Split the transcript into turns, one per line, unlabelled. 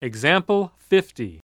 Example 50.